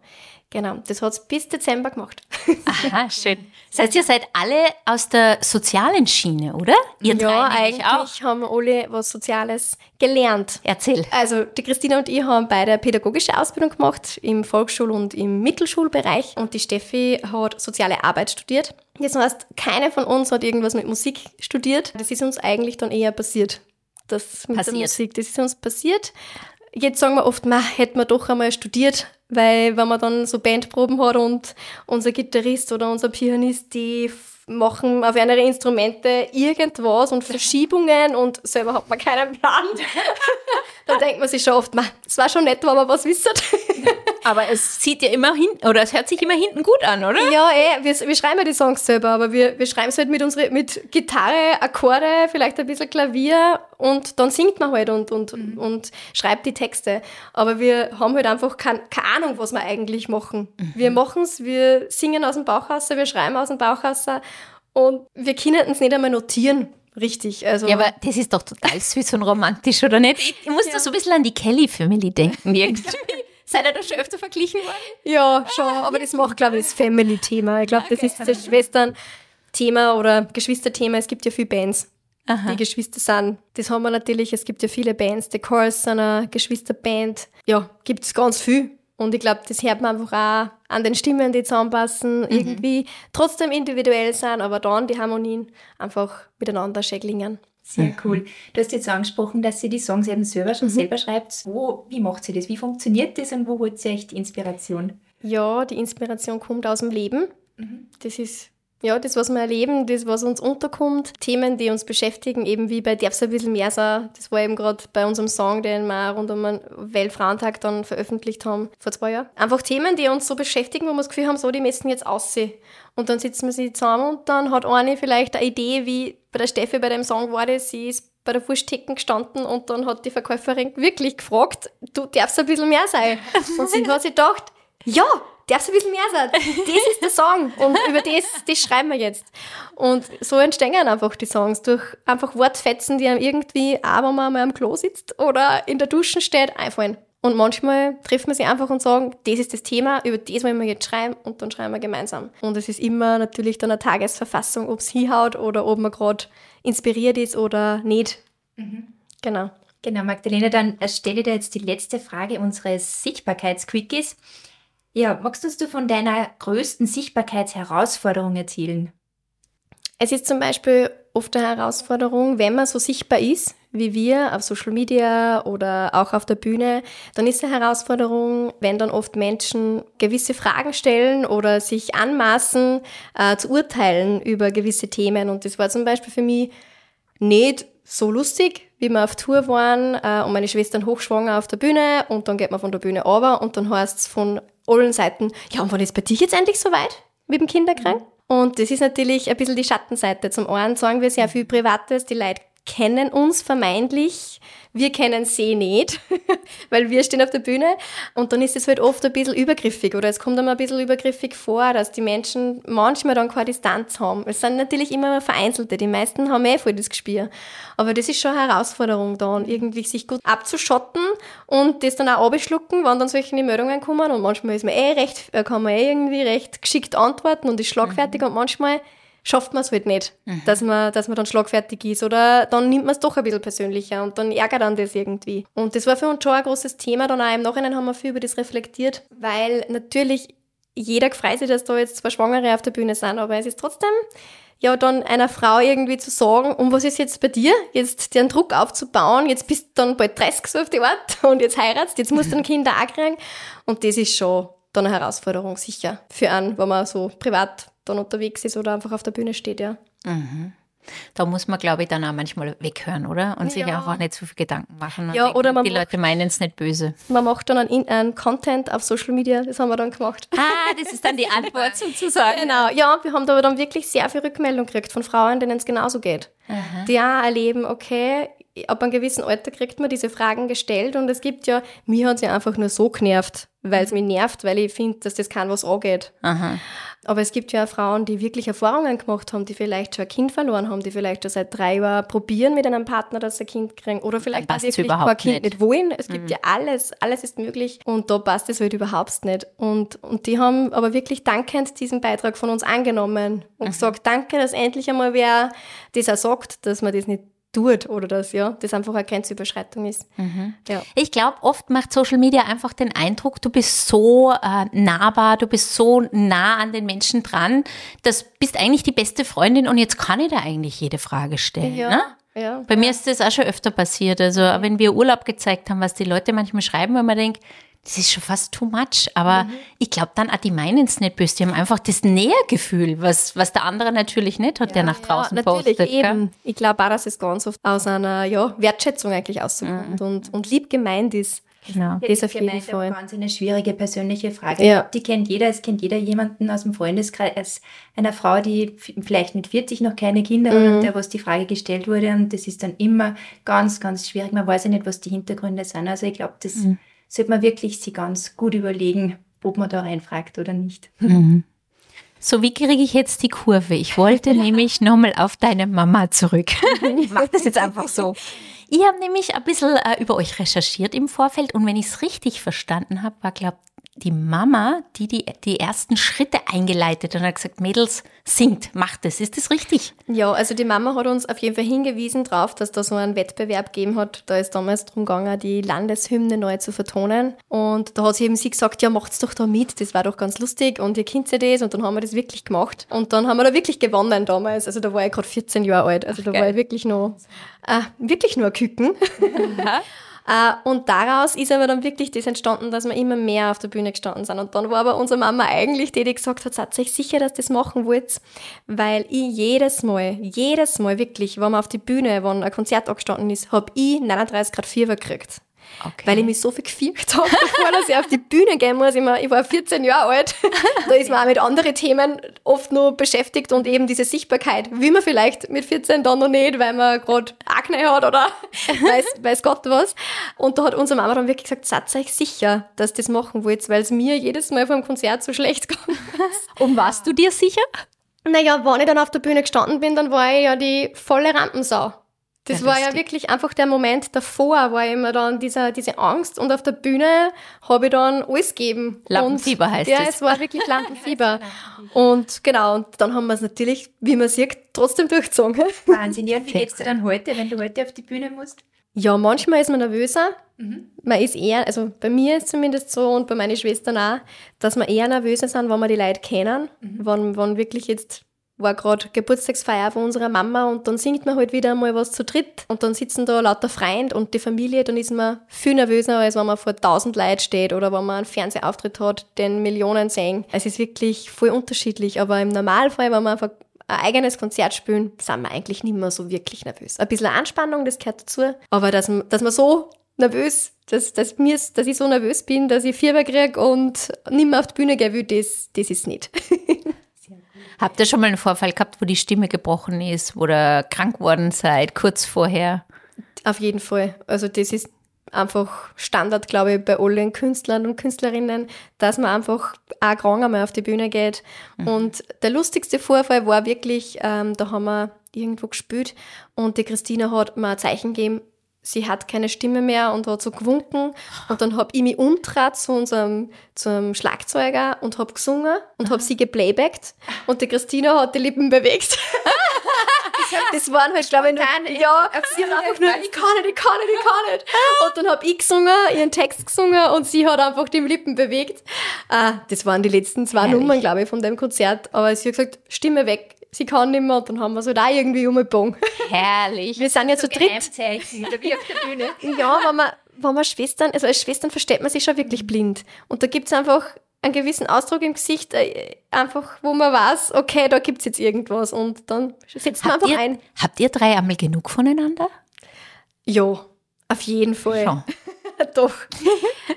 Genau, das hat es bis Dezember gemacht. Aha, schön. Das heißt, ihr seid alle aus der sozialen Schiene, oder? Ihr ja, eigentlich auch. haben alle was Soziales gelernt. Erzähl. Also die Christina und ich haben beide pädagogische Ausbildung gemacht im Volksschul- und im Mittelschulbereich und die Steffi hat soziale Arbeit studiert. Das heißt, keine von uns hat irgendwas mit Musik studiert. Das ist uns eigentlich dann eher passiert das mit passiert. der Musik. Das ist uns passiert. Jetzt sagen wir oft, man hätte man doch einmal studiert, weil wenn man dann so Bandproben hat und unser Gitarrist oder unser Pianist, die machen auf andere Instrumente irgendwas und Verschiebungen und selber hat man keinen Plan. dann denkt man sich schon oft, es war schon nett, wenn man was wissen. aber es sieht ja immer hinten, oder es hört sich immer hinten gut an, oder? Ja, eh, wir, wir schreiben ja die Songs selber, aber wir, wir schreiben es halt mit unsere, mit Gitarre, Akkorde, vielleicht ein bisschen Klavier und dann singt man halt und, und, mhm. und schreibt die Texte. Aber wir haben halt einfach kein, keine Ahnung, was wir eigentlich machen. Mhm. Wir machen es, wir singen aus dem Bauchwasser, wir schreiben aus dem Bauchwasser und wir können es nicht einmal notieren. Richtig, also. Ja, aber das ist doch total süß und romantisch, oder nicht? Ich muss ja. da so ein bisschen an die Kelly-Family denken, irgendwie. Seid ihr da schon öfter verglichen worden? Ja, schon, aber das macht, glaube ich, das Family-Thema. Ich glaube, das ist das Schwestern-Thema oder Geschwister-Thema. Es gibt ja viele Bands, Aha. die Geschwister sind. Das haben wir natürlich, es gibt ja viele Bands. The Chorus sind eine Geschwisterband. Ja, gibt es ganz viel. Und ich glaube, das hört man einfach auch an den Stimmen, die zusammenpassen, mhm. irgendwie trotzdem individuell sein, aber dann die Harmonien einfach miteinander schäglingen. Sehr cool. Du hast jetzt angesprochen, dass sie die Songs eben selber schon mhm. selber schreibt. Wo, wie macht sie das? Wie funktioniert das und wo holt sie die Inspiration? Ja, die Inspiration kommt aus dem Leben. Mhm. Das ist ja, das, was wir erleben, das, was uns unterkommt, Themen, die uns beschäftigen, eben wie bei Darf's ein bisschen mehr sein. Das war eben gerade bei unserem Song, den wir rund um den Weltfrauentag dann veröffentlicht haben, vor zwei Jahren. Einfach Themen, die uns so beschäftigen, wo wir das Gefühl haben, so, die messen jetzt aussehen. Und dann sitzen wir sie zusammen und dann hat eine vielleicht eine Idee, wie bei der Steffi bei dem Song war das, sie ist bei der Wursttheken gestanden und dann hat die Verkäuferin wirklich gefragt, du darfst ein bisschen mehr sein. Und sie hat sich gedacht, ja, darfst ein bisschen mehr sein. Das ist der Song und über das, das schreiben wir jetzt. Und so entstehen einfach die Songs durch einfach Wortfetzen, die einem irgendwie, auch wenn man mal am Klo sitzt oder in der Dusche steht, einfallen. Und manchmal trifft man sich einfach und sagen, das ist das Thema, über das wollen wir jetzt schreiben und dann schreiben wir gemeinsam. Und es ist immer natürlich dann eine Tagesverfassung, ob es hinhaut oder ob man gerade inspiriert ist oder nicht. Mhm. Genau. Genau, Magdalena, dann stelle dir jetzt die letzte Frage unseres Sichtbarkeitsquickies. Ja, magst du von deiner größten Sichtbarkeitsherausforderung erzählen? Es ist zum Beispiel oft eine Herausforderung, wenn man so sichtbar ist, wie wir auf Social Media oder auch auf der Bühne, dann ist eine Herausforderung, wenn dann oft Menschen gewisse Fragen stellen oder sich anmaßen äh, zu urteilen über gewisse Themen. Und das war zum Beispiel für mich nicht so lustig, wie wir auf Tour waren äh, und meine Schwestern hochschwanger auf der Bühne und dann geht man von der Bühne runter und dann heißt es von allen Seiten, ja, und wann ist bei dir jetzt endlich soweit mit dem Kinderkrank? Und das ist natürlich ein bisschen die Schattenseite. Zum einen sagen wir sehr viel Privates, die Leute kennen uns vermeintlich wir kennen sie nicht, weil wir stehen auf der Bühne und dann ist es halt oft ein bisschen übergriffig oder es kommt einem ein bisschen übergriffig vor, dass die Menschen manchmal dann keine Distanz haben. Es sind natürlich immer Vereinzelte, die meisten haben eh voll das Gespür. Aber das ist schon eine Herausforderung dann, irgendwie sich gut abzuschotten und das dann auch abschlucken, wenn dann solche Meldungen kommen und manchmal ist man eh recht, äh, kann man eh irgendwie recht geschickt antworten und ist schlagfertig mhm. und manchmal schafft man es halt nicht, mhm. dass, man, dass man dann schlagfertig ist. Oder dann nimmt man es doch ein bisschen persönlicher und dann ärgert dann das irgendwie. Und das war für uns schon ein großes Thema. Dann auch im Nachhinein haben wir viel über das reflektiert, weil natürlich jeder gefreut sich, dass da jetzt zwei Schwangere auf der Bühne sind, aber es ist trotzdem ja, dann einer Frau irgendwie zu sagen, um was ist jetzt bei dir? Jetzt den Druck aufzubauen, jetzt bist du dann bald 30 so auf die Art und jetzt heiratst, jetzt musst du ein Kind auch kriegen. Und das ist schon dann eine Herausforderung, sicher, für einen, wenn man so privat dann unterwegs ist oder einfach auf der Bühne steht, ja. Mhm. Da muss man, glaube ich, dann auch manchmal weghören, oder? Und sich einfach nicht so viel Gedanken machen. ja, denken, oder man die Leute meinen es nicht böse. Man macht dann einen, einen, Content auf Social Media, das haben wir dann gemacht. Ah, das ist dann die Antwort sozusagen. Genau, ja, wir haben da aber dann wirklich sehr viel Rückmeldung gekriegt von Frauen, denen es genauso geht. Aha. Die auch erleben, okay, ab einem gewissen Alter kriegt man diese Fragen gestellt und es gibt ja, mir hat es ja einfach nur so genervt, weil es mich nervt, weil ich finde, dass das kein was angeht. Aha. Aber es gibt ja auch Frauen, die wirklich Erfahrungen gemacht haben, die vielleicht schon ein Kind verloren haben, die vielleicht schon seit drei Jahren probieren mit einem Partner, dass sie ein Kind kriegen oder vielleicht auch wirklich ein Kind nicht. nicht wollen. Es gibt mhm. ja alles, alles ist möglich und da passt es halt überhaupt nicht. Und, und die haben aber wirklich dankend diesen Beitrag von uns angenommen und mhm. gesagt, danke, dass endlich einmal wer das auch sagt, dass man das nicht tut oder das, ja, das einfach eine Grenzüberschreitung ist. Mhm. Ja. Ich glaube, oft macht Social Media einfach den Eindruck, du bist so äh, nahbar, du bist so nah an den Menschen dran, das bist eigentlich die beste Freundin und jetzt kann ich da eigentlich jede Frage stellen. Ja. Ne? Ja, Bei mir ist das auch schon öfter passiert. Also, wenn wir Urlaub gezeigt haben, was die Leute manchmal schreiben, wenn man denkt, das ist schon fast too much. Aber mhm. ich glaube dann, auch die meinen es nicht böse. Die haben einfach das Nähergefühl, was, was der andere natürlich nicht hat, ja, der nach draußen ja, natürlich postet. Eben. Ich glaube auch, dass es ganz oft aus einer ja, Wertschätzung eigentlich auskommt mhm. und, und lieb gemeint ist. Genau. Das, das ist auf jeden Fall. ganz eine schwierige persönliche Frage. Ja. Die kennt jeder, es kennt jeder jemanden aus dem Freundeskreis, einer Frau, die vielleicht mit 40 noch keine Kinder mhm. hat der, was die Frage gestellt wurde. Und das ist dann immer ganz, ganz schwierig. Man weiß ja nicht, was die Hintergründe sind. Also ich glaube, das mhm sollte man wirklich sich ganz gut überlegen, ob man da reinfragt oder nicht. Mhm. So, wie kriege ich jetzt die Kurve? Ich wollte nämlich nochmal auf deine Mama zurück. ich mache das jetzt einfach so. Ich habe nämlich ein bisschen äh, über euch recherchiert im Vorfeld und wenn ich es richtig verstanden habe, war, glaube die Mama, die, die die ersten Schritte eingeleitet und hat gesagt, Mädels, singt, macht es. Ist das richtig? Ja, also die Mama hat uns auf jeden Fall hingewiesen darauf, dass da so einen Wettbewerb gegeben hat. Da ist damals darum gegangen, die Landeshymne neu zu vertonen. Und da hat sie eben sie gesagt, ja, macht's doch da mit, das war doch ganz lustig und ihr kennt ja das. Und dann haben wir das wirklich gemacht. Und dann haben wir da wirklich gewonnen damals. Also da war ich gerade 14 Jahre alt. Also Ach, da geil. war ich wirklich noch, äh, wirklich nur ein Küken. Äh, und daraus ist aber dann wirklich das entstanden, dass wir immer mehr auf der Bühne gestanden sind. Und dann war aber unsere Mama eigentlich die, die gesagt hat, seid euch sicher, dass ihr das machen wollt, weil ich jedes Mal, jedes Mal wirklich, wenn man auf die Bühne, wenn ein Konzert angestanden ist, habe ich 39 Grad Fieber gekriegt. Okay. Weil ich mich so viel gefürchtet habe, bevor dass ich auf die Bühne gehen muss. Ich, meine, ich war 14 Jahre alt. Da ist man auch mit anderen Themen oft nur beschäftigt und eben diese Sichtbarkeit wie man vielleicht mit 14 dann noch nicht, weil man gerade Akne hat oder weiß, weiß Gott was. Und da hat unsere Mama dann wirklich gesagt, seid euch sicher, dass ihr das machen wollt, weil es mir jedes Mal vor dem Konzert so schlecht kommt. Und warst du dir sicher? Naja, wenn ich dann auf der Bühne gestanden bin, dann war ich ja die volle Rampensau. Das ja, war ja wirklich einfach der Moment davor, war immer dann dieser, diese Angst und auf der Bühne habe ich dann alles gegeben. Lampenfieber und, heißt ja, es. Ja, es war wirklich Lampenfieber. und genau, und dann haben wir es natürlich, wie man sieht, trotzdem durchgezogen. Wahnsinn. Ja, und wie geht's dir dann heute, wenn du heute auf die Bühne musst? Ja, manchmal ist man nervöser. Mhm. Man ist eher, also bei mir ist es zumindest so und bei meinen Schwestern auch, dass wir eher nervöser sind, wenn wir die Leute kennen. Mhm. Wenn, wenn wirklich jetzt war gerade Geburtstagsfeier von unserer Mama und dann singt man halt wieder mal was zu dritt und dann sitzen da lauter Freunde und die Familie, dann ist man viel nervöser, als wenn man vor tausend Leuten steht oder wenn man einen Fernsehauftritt hat, den Millionen sehen. Es ist wirklich voll unterschiedlich, aber im Normalfall, wenn man ein eigenes Konzert spielen, sind wir eigentlich nicht mehr so wirklich nervös. Ein bisschen Anspannung, das gehört dazu, aber dass, dass man so nervös, dass, dass, mir, dass ich so nervös bin, dass ich Fieber kriege und nicht mehr auf die Bühne gehen will, das, das ist nicht. Habt ihr schon mal einen Vorfall gehabt, wo die Stimme gebrochen ist, wo ihr krank worden seid, kurz vorher? Auf jeden Fall. Also das ist einfach Standard, glaube ich, bei allen Künstlern und Künstlerinnen, dass man einfach auch krank einmal auf die Bühne geht. Mhm. Und der lustigste Vorfall war wirklich, ähm, da haben wir irgendwo gespielt und die Christina hat mir ein Zeichen gegeben, sie hat keine Stimme mehr und hat so gewunken. Und dann habe ich mich umtrat zu unserem zum Schlagzeuger und habe gesungen und habe sie geplaybackt. Und die Christina hat die Lippen bewegt. das waren halt, glaube ich, nur, ja, sie hat einfach nur, ich kann nicht, ich kann nicht, ich kann nicht. Und dann habe ich gesungen, ihren Text gesungen und sie hat einfach die Lippen bewegt. Ah, das waren die letzten zwei Herrlich. Nummern, glaube ich, von dem Konzert. Aber sie hat gesagt, Stimme weg, sie kann nicht mehr dann haben wir so da irgendwie umgebogen. Herrlich. Wir sind ja zu dritt. Wie auf der Bühne. Ja, wenn man, wenn man Schwestern, also als Schwestern versteht man sich schon wirklich blind. Und da gibt es einfach einen gewissen Ausdruck im Gesicht, äh, einfach, wo man weiß, okay, da gibt es jetzt irgendwas und dann setzt man einfach ihr, ein. Habt ihr drei einmal genug voneinander? Ja, auf jeden Fall. Schon. Doch,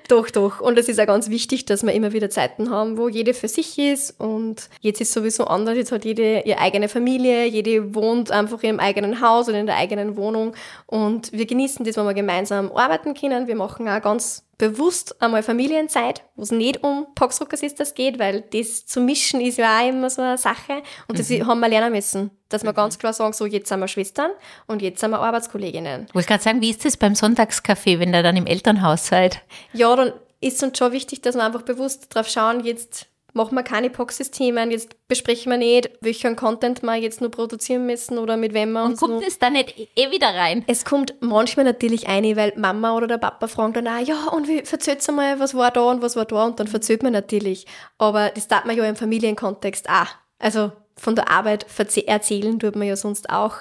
doch, doch. Und es ist auch ganz wichtig, dass wir immer wieder Zeiten haben, wo jede für sich ist. Und jetzt ist sowieso anders. Jetzt hat jede ihre eigene Familie, jede wohnt einfach in ihrem eigenen Haus oder in der eigenen Wohnung. Und wir genießen das, wenn wir gemeinsam arbeiten können. Wir machen auch ganz bewusst einmal Familienzeit, wo es nicht um Poxrucker Sisters geht, weil das zu mischen ist ja auch immer so eine Sache. Und das mhm. haben wir lernen müssen, dass wir mhm. ganz klar sagen, so jetzt sind wir Schwestern und jetzt sind wir Arbeitskolleginnen. Ich wollte gerade sagen, wie ist das beim Sonntagskaffee, wenn ihr dann im Elternhaus seid? Ja, dann ist es uns schon wichtig, dass wir einfach bewusst drauf schauen, jetzt machen wir keine POC-Systemen, jetzt besprechen wir nicht, welchen Content wir jetzt nur produzieren müssen oder mit wem wir uns Und kommt es da nicht eh wieder rein? Es kommt manchmal natürlich ein, weil Mama oder der Papa fragen dann auch, ja, und wie verzählt mal, was war da und was war da und dann verzählt man natürlich. Aber das darf man ja im Familienkontext auch. Also von der Arbeit erzählen tut man ja sonst auch.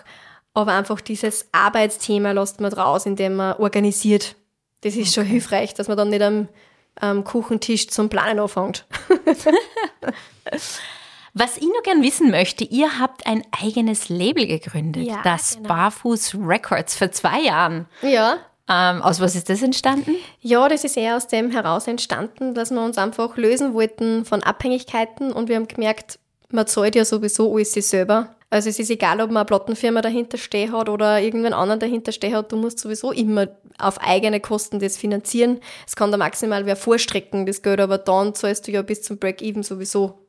Aber einfach dieses Arbeitsthema lässt man draus, indem man organisiert. Das ist okay. schon hilfreich, dass man dann nicht am am Kuchentisch zum Planen anfängt. Was ich noch gern wissen möchte, ihr habt ein eigenes Label gegründet, ja, das genau. Barfuß Records vor zwei Jahren. Ja. Ähm, aus was ist das entstanden? Ja, das ist eher aus dem heraus entstanden, dass wir uns einfach lösen wollten von Abhängigkeiten und wir haben gemerkt, man zahlt ja sowieso alles sich selber. Also es ist egal, ob man eine Plattenfirma dahinter stehen hat oder irgendwen anderen dahinter stehen hat, du musst sowieso immer auf eigene Kosten das finanzieren. Es kann da maximal wer vorstrecken, das Geld, aber dann zahlst du ja bis zum Break-Even sowieso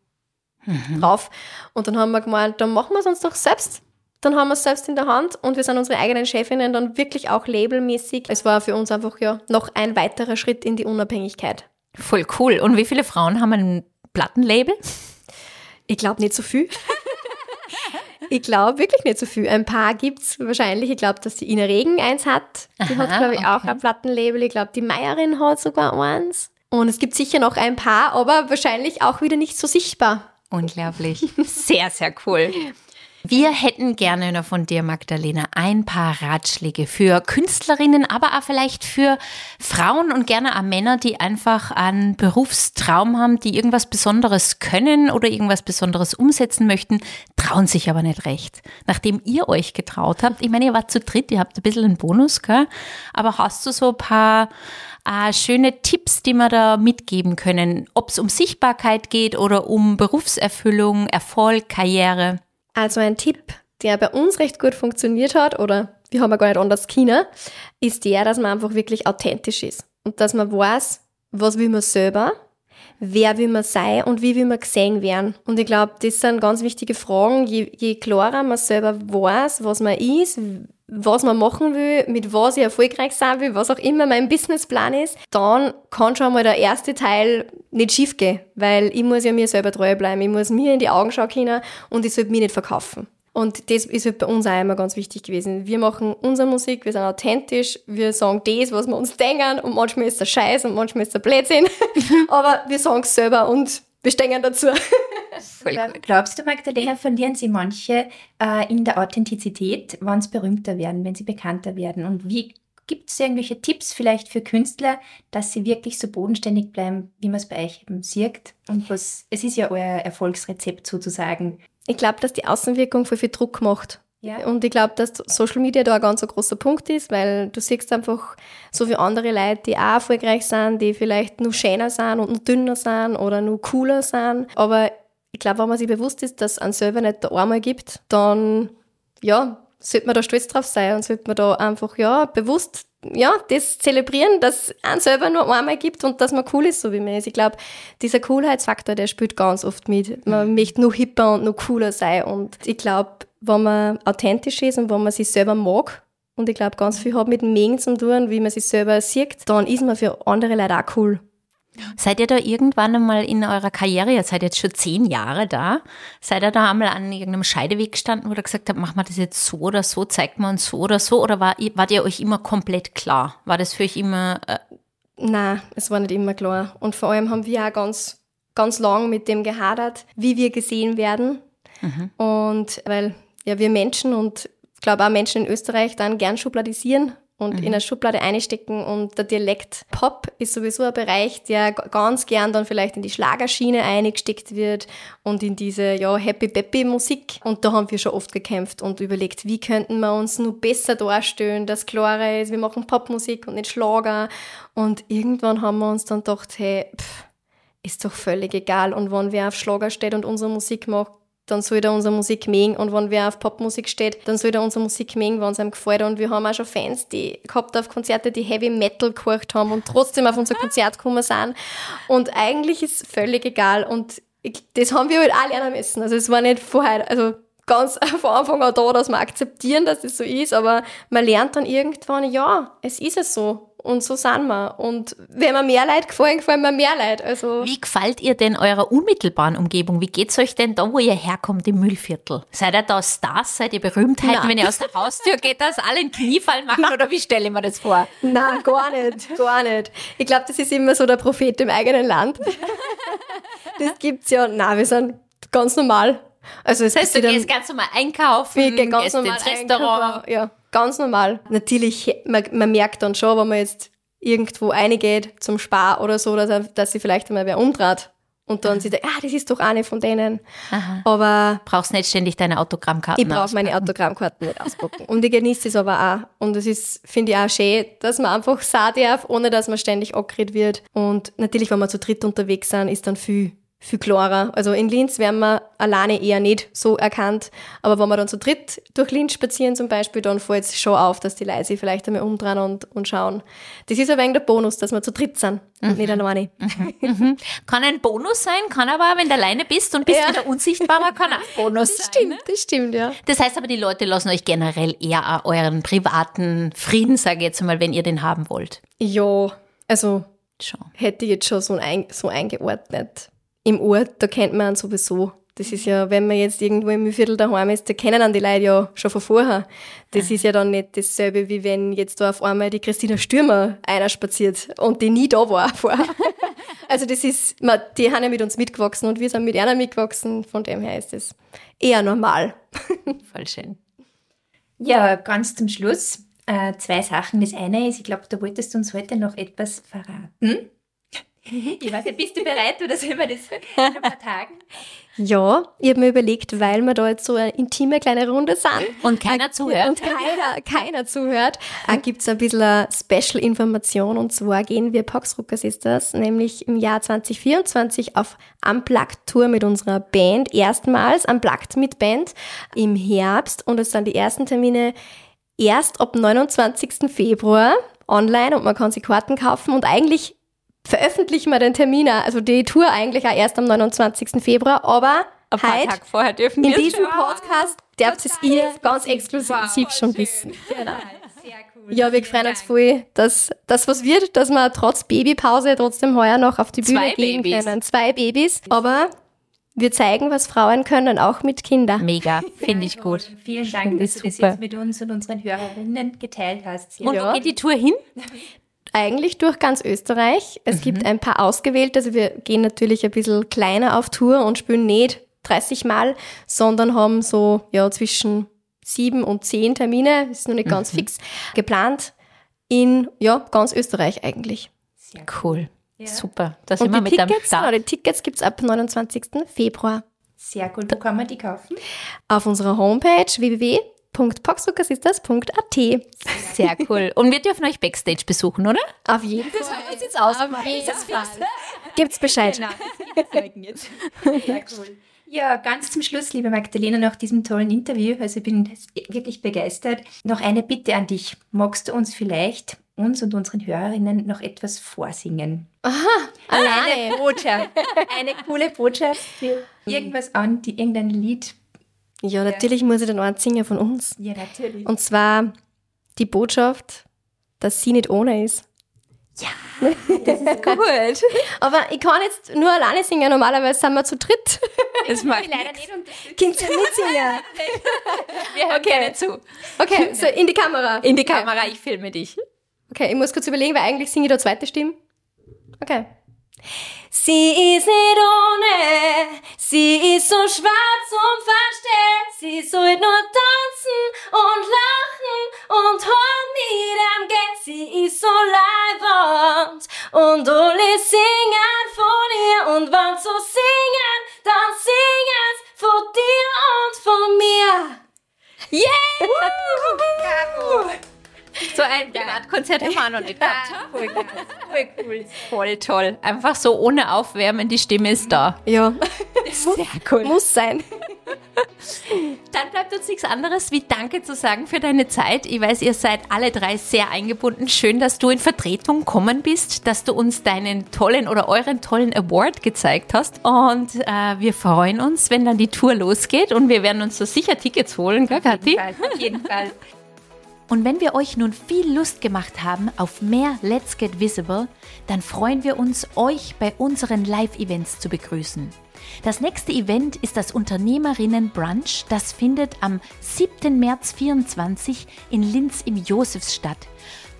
mhm. drauf. Und dann haben wir gemeint, dann machen wir es uns doch selbst. Dann haben wir es selbst in der Hand und wir sind unsere eigenen Chefinnen dann wirklich auch labelmäßig. Es war für uns einfach ja noch ein weiterer Schritt in die Unabhängigkeit. Voll cool. Und wie viele Frauen haben ein Plattenlabel? Ich glaube nicht so viel. Ich glaube wirklich nicht so viel. Ein paar gibt es wahrscheinlich. Ich glaube, dass die Ina Regen eins hat. Die Aha, hat, glaube ich, okay. auch ein Plattenlabel. Ich glaube, die Meierin hat sogar eins. Und es gibt sicher noch ein paar, aber wahrscheinlich auch wieder nicht so sichtbar. Unglaublich. Sehr, sehr cool. Wir hätten gerne noch von dir, Magdalena, ein paar Ratschläge für Künstlerinnen, aber auch vielleicht für Frauen und gerne auch Männer, die einfach einen Berufstraum haben, die irgendwas Besonderes können oder irgendwas Besonderes umsetzen möchten, trauen sich aber nicht recht. Nachdem ihr euch getraut habt, ich meine, ihr wart zu dritt, ihr habt ein bisschen einen Bonus, gell? aber hast du so ein paar äh, schöne Tipps, die wir da mitgeben können, ob es um Sichtbarkeit geht oder um Berufserfüllung, Erfolg, Karriere? Also ein Tipp, der bei uns recht gut funktioniert hat, oder wir haben ja gar nicht anders China, ist der, dass man einfach wirklich authentisch ist. Und dass man weiß, was will man selber, wer will man sein und wie will man gesehen werden. Und ich glaube, das sind ganz wichtige Fragen. Je, je klarer man selber weiß, was man ist, was man machen will, mit was ich erfolgreich sein will, was auch immer mein Businessplan ist, dann kann schon mal der erste Teil nicht schief gehen, weil ich muss ja mir selber treu bleiben, ich muss mir in die Augen schauen können und ich sollte mich nicht verkaufen. Und das ist halt bei uns auch immer ganz wichtig gewesen. Wir machen unsere Musik, wir sind authentisch, wir sagen das, was wir uns denken und manchmal ist das Scheiß und manchmal ist das Blödsinn, aber wir sagen es selber und wir stehen dazu. Glaubst du, Magdalena, verlieren sie manche äh, in der Authentizität, wann sie berühmter werden, wenn sie bekannter werden? Und wie gibt es irgendwelche Tipps vielleicht für Künstler, dass sie wirklich so bodenständig bleiben, wie man es bei euch eben sieht? Und was, es ist ja euer Erfolgsrezept sozusagen. Ich glaube, dass die Außenwirkung voll viel Druck macht. Ja. Und ich glaube, dass Social Media da ein ganz großer Punkt ist, weil du siehst einfach so viele andere Leute, die auch erfolgreich sind, die vielleicht nur schöner sind und nur dünner sind oder nur cooler sind. Aber ich glaube, wenn man sich bewusst ist, dass es einen selber nicht der einmal gibt, dann, ja, sollte man da stolz drauf sein und sollte man da einfach, ja, bewusst, ja, das zelebrieren, dass es einen selber nur einmal gibt und dass man cool ist, so wie man ist. Ich glaube, dieser Coolheitsfaktor, der spielt ganz oft mit. Man möchte nur hipper und nur cooler sein und ich glaube, wenn man authentisch ist und wenn man sich selber mag, und ich glaube, ganz viel hat mit dem Mengen zu tun, wie man sich selber sieht, dann ist man für andere Leute auch cool. Seid ihr da irgendwann einmal in eurer Karriere, ihr seid jetzt schon zehn Jahre da, seid ihr da einmal an irgendeinem Scheideweg gestanden, wo ihr gesagt habt, machen wir das jetzt so oder so, zeigt man uns so oder so, oder war, wart ihr euch immer komplett klar? War das für euch immer... Äh Nein, es war nicht immer klar. Und vor allem haben wir auch ganz, ganz lang mit dem gehadert, wie wir gesehen werden. Mhm. Und weil ja, wir Menschen und ich glaube auch Menschen in Österreich dann gern schubladisieren und mhm. in eine Schublade einstecken. Und der Dialekt Pop ist sowieso ein Bereich, der ganz gern dann vielleicht in die Schlagerschiene eingesteckt wird und in diese ja, Happy Peppy Musik. Und da haben wir schon oft gekämpft und überlegt, wie könnten wir uns nur besser darstellen, dass klarer ist, wir machen Popmusik und nicht Schlager. Und irgendwann haben wir uns dann gedacht, hey, pff, ist doch völlig egal. Und wenn wer auf Schlager steht und unsere Musik macht, dann soll er unsere Musik mögen. Und wenn wer auf Popmusik steht, dann soll er unsere Musik mögen, wenn es ihm gefällt. Und wir haben auch schon Fans, die gehabt auf Konzerte, die Heavy Metal gehört haben und trotzdem auf unser Konzert gekommen sind. Und eigentlich ist es völlig egal. Und das haben wir halt auch lernen müssen. Also es war nicht vorher, also ganz von Anfang an da, dass wir akzeptieren, dass es so ist, aber man lernt dann irgendwann, ja, es ist es so. Und so sind wir. Und wenn mir mehr Leute gefallen, gefallen mir mehr Leute. Also Wie gefällt ihr denn eurer unmittelbaren Umgebung? Wie geht's euch denn da, wo ihr herkommt, im Müllviertel? Seid ihr da Stars? Seid ihr Berühmtheiten, Nein. wenn ihr aus der Haustür geht, dass alle einen Kniefall machen? Nein. Oder wie stelle ich mir das vor? Nein, gar nicht. Gar nicht. Ich glaube, das ist immer so der Prophet im eigenen Land. Das gibt's ja. Nein, wir sind ganz normal. Also das heißt, du gehst ganz normal einkaufen, wir gehen ganz normal ins Restaurant. Ja ganz normal. Natürlich, man, man merkt dann schon, wenn man jetzt irgendwo reingeht zum Spar oder so, dass, dass sie vielleicht einmal wer umdreht. Und dann sieht er, ah, das ist doch eine von denen. Aha. Aber. Brauchst nicht ständig deine Autogrammkarten Ich brauche meine Autogrammkarten nicht auspacken. Und ich genieße es aber auch. Und es ist, finde ich auch schön, dass man einfach sagen darf, ohne dass man ständig angeredet wird. Und natürlich, wenn wir zu dritt unterwegs sind, ist dann viel viel klarer. Also in Linz werden wir alleine eher nicht so erkannt, aber wenn wir dann zu dritt durch Linz spazieren zum Beispiel, dann fällt es schon auf, dass die Leute sich vielleicht einmal umdrehen und, und schauen. Das ist ein wenig der Bonus, dass wir zu dritt sind und mhm. nicht alleine. Mhm. Mhm. Kann ein Bonus sein, kann aber, wenn du alleine bist und bist ja. wieder unsichtbarer, kann auch Bonus das sein. Stimmt, ne? Das stimmt, ja. Das heißt aber, die Leute lassen euch generell eher euren privaten Frieden, sage ich jetzt mal, wenn ihr den haben wollt. Ja, also schon. hätte ich jetzt schon so, ein, so eingeordnet im Ort, da kennt man ihn sowieso. Das ist ja, wenn man jetzt irgendwo im Viertel daheim ist, da kennen an die Leute ja schon von vorher. Das ja. ist ja dann nicht dasselbe, wie wenn jetzt da auf einmal die Christina Stürmer einer spaziert und die nie da war vorher. Also das ist, die haben ja mit uns mitgewachsen und wir sind mit einer mitgewachsen. Von dem her ist es eher normal. Voll schön. Ja, ganz zum Schluss äh, zwei Sachen. Das eine ist, ich glaube, da wolltest du uns heute noch etwas verraten. Ich weiß nicht, bist du bereit oder sollen wir das in ein paar Tagen? Ja, ich habe mir überlegt, weil wir da jetzt so eine intime kleine Runde sind. Und keiner äh, zuhört. Und keiner, keiner zuhört. Äh, Gibt es ein bisschen eine Special-Information und zwar gehen wir Poxruckers ist das, nämlich im Jahr 2024 auf Unplugged-Tour mit unserer Band. Erstmals Unplugged mit Band im Herbst und es sind die ersten Termine erst ab 29. Februar online und man kann sich Karten kaufen und eigentlich veröffentlichen wir den Termin, also die Tour eigentlich auch erst am 29. Februar, aber ein paar Tage vorher dürfen wir In diesem Podcast dürft es ihr ganz exklusiv wow, schon schön. wissen. Genau. Sehr cool. Ja, wir freuen uns voll, dass das was wird, dass wir trotz Babypause trotzdem heuer noch auf die Bühne Zwei gehen Babys. können. Zwei Babys. Aber wir zeigen, was Frauen können, auch mit Kindern. Mega, finde ich gut. Vielen Dank, dass du das jetzt mit uns und unseren Hörerinnen geteilt hast. Und wo geht die Tour hin? eigentlich durch ganz Österreich. Es mhm. gibt ein paar ausgewählte, also wir gehen natürlich ein bisschen kleiner auf Tour und spielen nicht 30 Mal, sondern haben so ja zwischen sieben und zehn Termine, ist noch nicht mhm. ganz fix, geplant in ja ganz Österreich eigentlich. Sehr cool. Ja. Super. Da sind und wir mit Tickets, die Tickets gibt es ab 29. Februar. Sehr cool. Wo kann man die kaufen? Auf unserer Homepage www www.poxzuckersistas.at. Sehr cool. Und wir dürfen euch Backstage besuchen, oder? Auf jeden Fall. Das haben wir uns jetzt ausgemacht. Gibt's Bescheid. Genau, Sehr cool. Ja, ganz zum Schluss, liebe Magdalena, nach diesem tollen Interview, also ich bin wirklich begeistert, noch eine Bitte an dich. Magst du uns vielleicht, uns und unseren Hörerinnen, noch etwas vorsingen? Aha, alleine. Eine Botschaft. Eine coole Botschaft für irgendwas an, die, irgendein Lied, ja, natürlich ja. muss ich den Ort singen von uns. Ja, natürlich. Und zwar die Botschaft, dass sie nicht ohne ist. Ja, das ist gut. Aber ich kann jetzt nur alleine singen, normalerweise sind wir zu dritt. Das mache ich leider nicht unterstützen. Du mitsingen? Wir hören okay. gerne zu. Okay, so in die Kamera. In die Kamera, ich filme dich. Okay, ich muss kurz überlegen, weil eigentlich singe ich da zweite Stimme. Okay. Sie ist nicht ohne, sie ist so schwarz und verstellt. Sie soll nur tanzen und lachen und heim mit ihm gehen. Sie ist so leibend und alle singen von ihr. Und wenn sie singen, dann singen's von dir und von mir. Yeah! So ein Privatkonzert haben wir noch nicht gehabt. Voll, voll cool. Voll toll. Einfach so ohne Aufwärmen, die Stimme ist da. Ja. Sehr cool. Muss sein. Dann bleibt uns nichts anderes, wie Danke zu sagen für deine Zeit. Ich weiß, ihr seid alle drei sehr eingebunden. Schön, dass du in Vertretung kommen bist, dass du uns deinen tollen oder euren tollen Award gezeigt hast. Und äh, wir freuen uns, wenn dann die Tour losgeht und wir werden uns so sicher Tickets holen, gell, Kathi? Auf jeden Fall. Auf jeden Fall. Und wenn wir euch nun viel Lust gemacht haben auf mehr Let's Get Visible, dann freuen wir uns, euch bei unseren Live-Events zu begrüßen. Das nächste Event ist das Unternehmerinnen Brunch. Das findet am 7. März 24 in Linz im Josefs statt.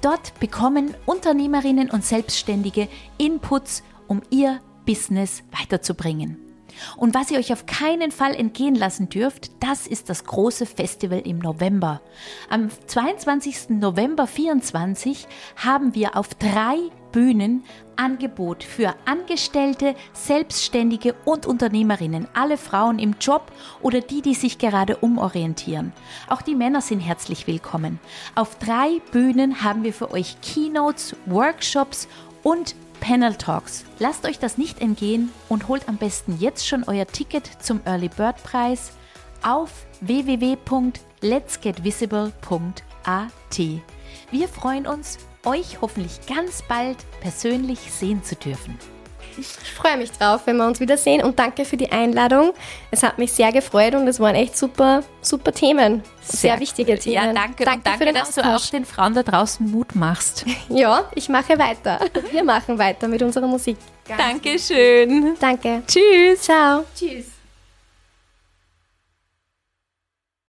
Dort bekommen Unternehmerinnen und Selbstständige Inputs, um ihr Business weiterzubringen. Und was ihr euch auf keinen Fall entgehen lassen dürft, das ist das große Festival im November. Am 22. November 24 haben wir auf drei Bühnen Angebot für Angestellte, Selbstständige und Unternehmerinnen, alle Frauen im Job oder die, die sich gerade umorientieren. Auch die Männer sind herzlich willkommen. Auf drei Bühnen haben wir für euch Keynotes, Workshops und Panel Talks. Lasst euch das nicht entgehen und holt am besten jetzt schon euer Ticket zum Early Bird Preis auf www.letsgetvisible.at. Wir freuen uns, euch hoffentlich ganz bald persönlich sehen zu dürfen. Ich freue mich drauf, wenn wir uns wiedersehen und danke für die Einladung. Es hat mich sehr gefreut und es waren echt super, super Themen. Sehr, sehr wichtige Themen. Ja, danke. Danke, danke für den dass Austausch. du auch den Frauen da draußen Mut machst. Ja, ich mache weiter. Wir machen weiter mit unserer Musik. Dankeschön. Danke. Tschüss. Ciao. Tschüss.